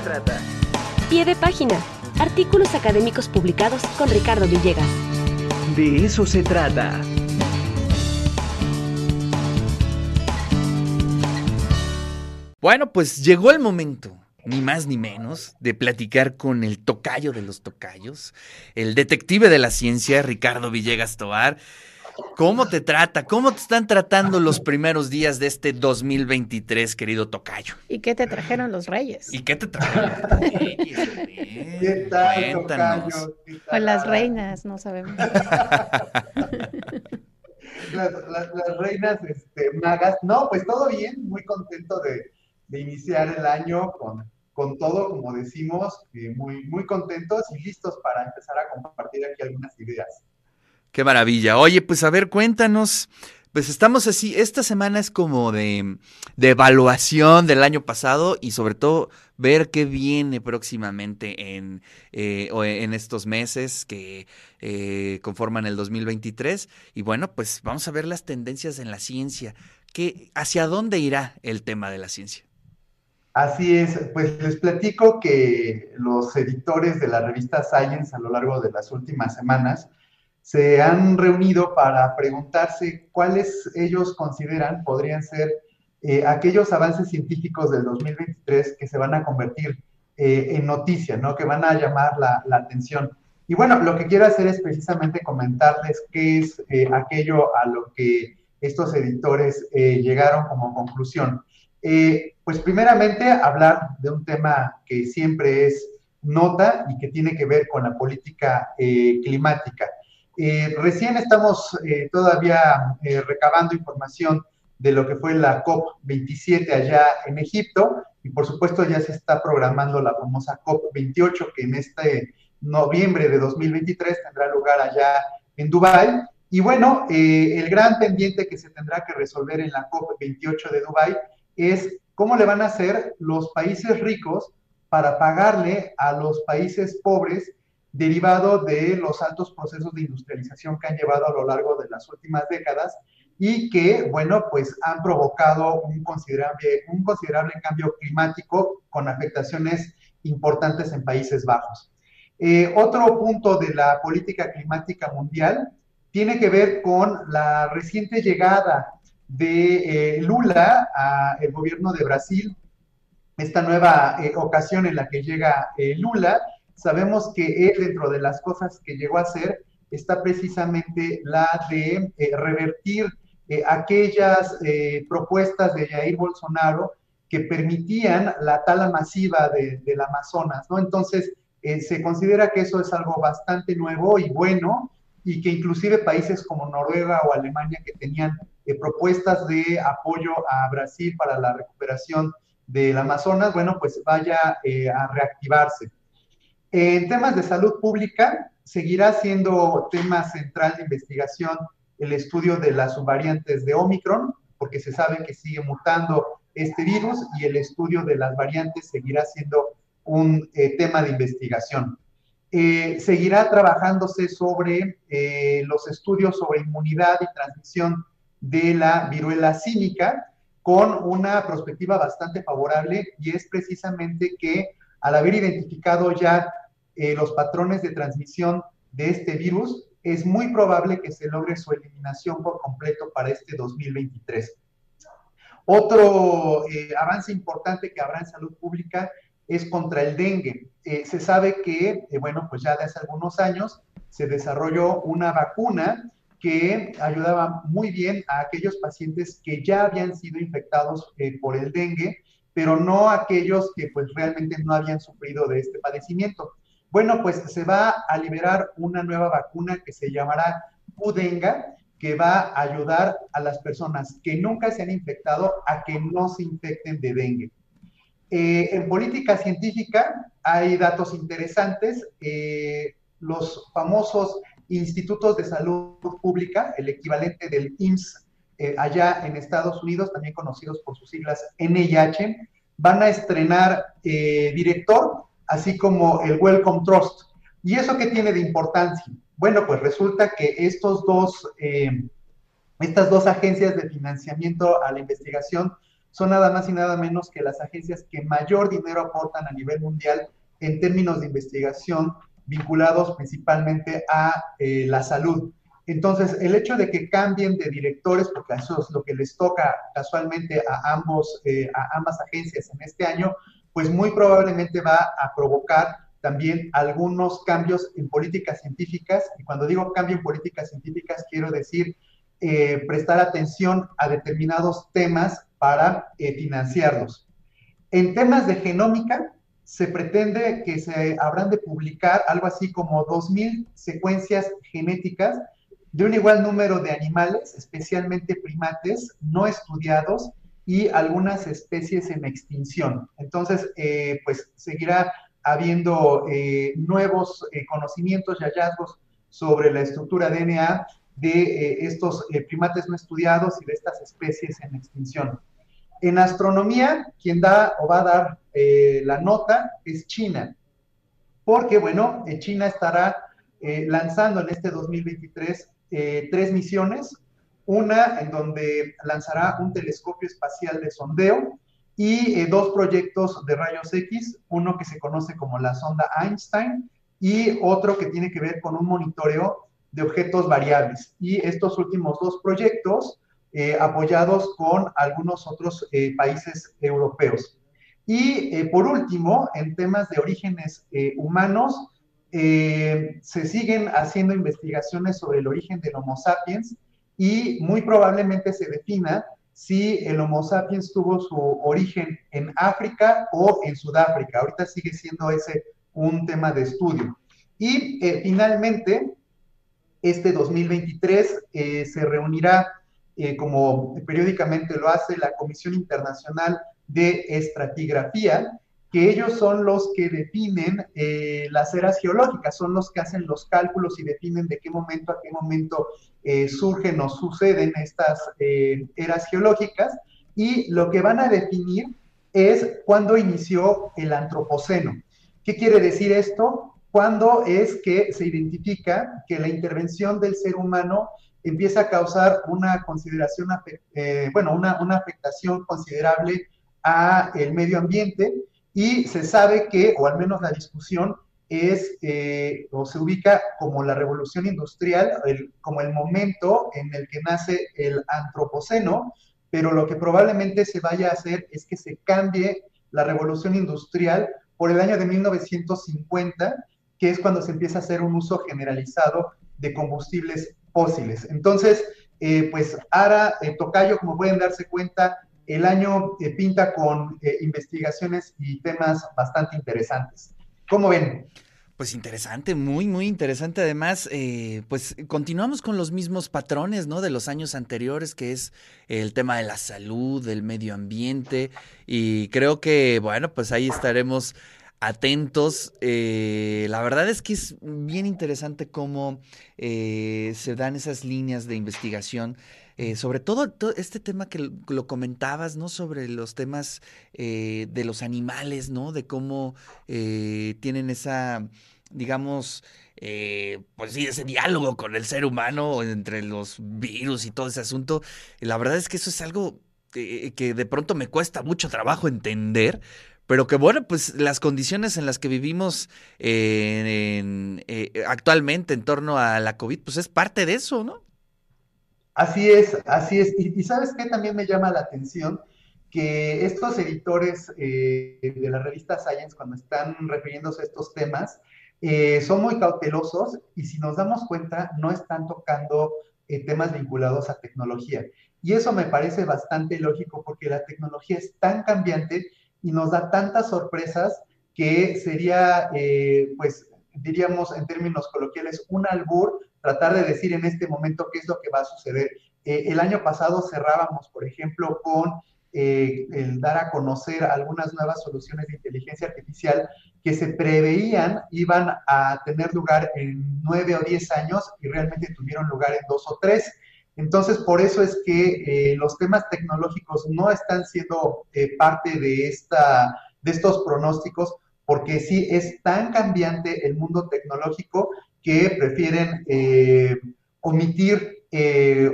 se trata. Pie de página. Artículos académicos publicados con Ricardo Villegas. De eso se trata. Bueno, pues llegó el momento, ni más ni menos, de platicar con el tocayo de los tocayos, el detective de la ciencia, Ricardo Villegas Toar. ¿Cómo te trata? ¿Cómo te están tratando los primeros días de este 2023, querido Tocayo? ¿Y qué te trajeron los reyes? ¿Y qué te trajeron los reyes? ¿Qué tal, Cuéntanos. tocayo? ¿Qué O tal? las reinas, no sabemos. Las, las- las reinas este, magas. No, pues todo bien, muy contento de, de iniciar el año con, con todo, como decimos, eh, muy, muy contentos y listos para empezar a compartir aquí algunas ideas. Qué maravilla. Oye, pues a ver, cuéntanos. Pues estamos así, esta semana es como de, de evaluación del año pasado y sobre todo ver qué viene próximamente en, eh, en estos meses que eh, conforman el 2023. Y bueno, pues vamos a ver las tendencias en la ciencia. ¿Qué, ¿Hacia dónde irá el tema de la ciencia? Así es, pues les platico que los editores de la revista Science a lo largo de las últimas semanas se han reunido para preguntarse cuáles ellos consideran podrían ser eh, aquellos avances científicos del 2023 que se van a convertir eh, en noticia, ¿no? Que van a llamar la, atención. Y bueno, lo que quiero hacer es precisamente comentarles qué es eh, aquello a lo que estos editores llegaron como conclusión. Pues primeramente hablar de un tema que siempre es nota y que tiene que ver con la política climática. Eh, recién estamos eh, todavía eh, recabando información de lo que fue la COP27 allá en Egipto y por supuesto ya se está programando la famosa COP28 que en este noviembre de 2023 tendrá lugar allá en Dubái. Y bueno, el gran pendiente que se tendrá que resolver en la COP28 de Dubái es cómo le van a hacer los países ricos para pagarle a los países pobres derivado de los altos procesos de industrialización que han llevado a lo largo de las últimas décadas y que, bueno, pues han provocado un considerable, un considerable cambio climático con afectaciones importantes en Países Bajos. Eh, otro punto de la política climática mundial tiene que ver con la reciente llegada de eh, Lula al gobierno de Brasil, esta nueva eh, ocasión en la que llega Lula. Sabemos que él, dentro de las cosas que llegó a hacer, está precisamente la de eh, revertir eh, aquellas eh, propuestas de Jair Bolsonaro que permitían la tala masiva de, del Amazonas, ¿no? Entonces, eh, se considera que eso es algo bastante nuevo y bueno, y que inclusive países como Noruega o Alemania que tenían propuestas de apoyo a Brasil para la recuperación del Amazonas, bueno, pues vaya a reactivarse. En temas de salud pública, seguirá siendo tema central de investigación el estudio de las subvariantes de Omicron, porque se sabe que sigue mutando este virus y el estudio de las variantes seguirá siendo un eh, tema de investigación. Eh, seguirá trabajándose sobre eh, los estudios sobre inmunidad y transmisión de la viruela cínica con una perspectiva bastante favorable y es precisamente que al haber identificado ya eh, los patrones de transmisión de este virus, es muy probable que se logre su eliminación por completo para este 2023. Otro eh, avance importante que habrá en salud pública es contra el dengue. Eh, se sabe que, bueno, pues ya de hace algunos años se desarrolló una vacuna que ayudaba muy bien a aquellos pacientes que ya habían sido infectados por el dengue, pero no aquellos que pues realmente no habían sufrido de este padecimiento. Bueno, pues se va a liberar una nueva vacuna que se llamará Udenga, que va a ayudar a las personas que nunca se han infectado a que no se infecten de dengue. Eh, en política científica hay datos interesantes. Eh, los famosos institutos de salud pública, el equivalente del IMSS eh, allá en Estados Unidos, también conocidos por sus siglas NIH, van a estrenar director, así como el Wellcome Trust. ¿Y eso qué tiene de importancia? Bueno, pues resulta que estos dos, eh, estas dos agencias de financiamiento a la investigación son nada más y nada menos que las agencias que mayor dinero aportan a nivel mundial en términos de investigación vinculados principalmente a eh, la salud. Entonces, el hecho de que cambien de directores, porque eso es lo que les toca casualmente a, ambos, eh, a ambas agencias en este año, pues muy probablemente va a provocar también algunos cambios en políticas científicas. Y cuando digo cambio en políticas científicas, quiero decir eh, prestar atención a determinados temas para eh, financiarlos. En temas de genómica, se pretende que se habrán de publicar algo así como 2.000 secuencias genéticas de un igual número de animales, especialmente primates, no estudiados y algunas especies en extinción. Entonces, eh, pues seguirá habiendo nuevos conocimientos y hallazgos sobre la estructura DNA de eh, estos eh, primates no estudiados y de estas especies en extinción. En astronomía, quien da o va a dar eh, la nota es China, porque, bueno, China estará lanzando en este 2023 tres misiones, una en donde lanzará un telescopio espacial de sondeo y dos proyectos de rayos X, uno que se conoce como la sonda Einstein y otro que tiene que ver con un monitoreo de objetos variables. Y estos últimos dos proyectos eh, apoyados con algunos otros eh, países europeos. Y eh, por último, en temas de orígenes humanos, se siguen haciendo investigaciones sobre el origen del Homo sapiens y muy probablemente se defina si el Homo sapiens tuvo su origen en África o en Sudáfrica. Ahorita sigue siendo ese un tema de estudio. Y finalmente, este 2023 eh, se reunirá, eh, como periódicamente lo hace, la Comisión Internacional de Estratigrafía, que ellos son los que definen eh, las eras geológicas, son los que hacen los cálculos y definen de qué momento a qué momento surgen o suceden estas eras geológicas, y lo que van a definir es cuándo inició el antropoceno. ¿Qué quiere decir esto? cuando es que se identifica que la intervención del ser humano empieza a causar una consideración, eh, bueno, una, afectación considerable a el medio ambiente y se sabe que, o al menos la discusión es, eh, o se ubica como la revolución industrial, como el momento en el que nace el antropoceno, pero lo que probablemente se vaya a hacer es que se cambie la revolución industrial por el año de 1950 que es cuando se empieza a hacer un uso generalizado de combustibles fósiles. Entonces, eh, pues Ara, eh, Tocayo, como pueden darse cuenta, el año eh, pinta con investigaciones y temas bastante interesantes. ¿Cómo ven? Pues interesante, muy, muy interesante. Además, pues continuamos con los mismos patrones, ¿no? De los años anteriores, que es el tema de la salud, del medio ambiente. Y creo que, bueno, pues ahí estaremos atentos. Eh, la verdad es que es bien interesante cómo eh, se dan esas líneas de investigación. Eh, sobre todo, este tema que lo comentabas, ¿no? Sobre los temas de los animales, ¿no? De cómo tienen esa, digamos, pues sí, ese diálogo con el ser humano entre los virus y todo ese asunto. La verdad es que eso es algo que de pronto me cuesta mucho trabajo entender, pero que bueno, pues las condiciones en las que vivimos eh, actualmente en torno a la COVID, pues es parte de eso, ¿no? Así es, así es. Y, sabes qué también me llama la atención que estos editores eh, de la revista Science, cuando están refiriéndose a estos temas, eh, son muy cautelosos y si nos damos cuenta, no están tocando temas vinculados a tecnología. Y eso me parece bastante lógico porque la tecnología es tan cambiante y nos da tantas sorpresas que sería, eh, pues, diríamos en términos coloquiales, un albur tratar de decir en este momento qué es lo que va a suceder. Eh, el año pasado cerrábamos, por ejemplo, con eh, el dar a conocer algunas nuevas soluciones de inteligencia artificial que se preveían iban a tener lugar en nueve o diez años y realmente tuvieron lugar en dos o tres. Entonces, por eso es que eh, los temas tecnológicos no están siendo parte de, esta, de estos pronósticos, porque sí es tan cambiante el mundo tecnológico que prefieren eh, omitir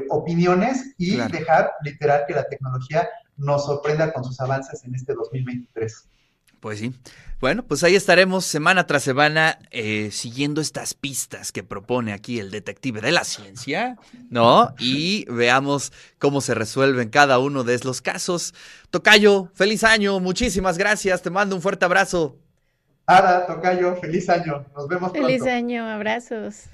opiniones y dejar literal que la tecnología nos sorprenda con sus avances en este 2023. Pues sí. Bueno, pues ahí estaremos semana tras semana eh, siguiendo estas pistas que propone aquí el detective de la ciencia, ¿no? Y veamos cómo se resuelven cada uno de los casos. Tocayo, feliz año, muchísimas gracias, te mando un fuerte abrazo. Ara, Tocayo, feliz año, nos vemos pronto. Feliz año, abrazos.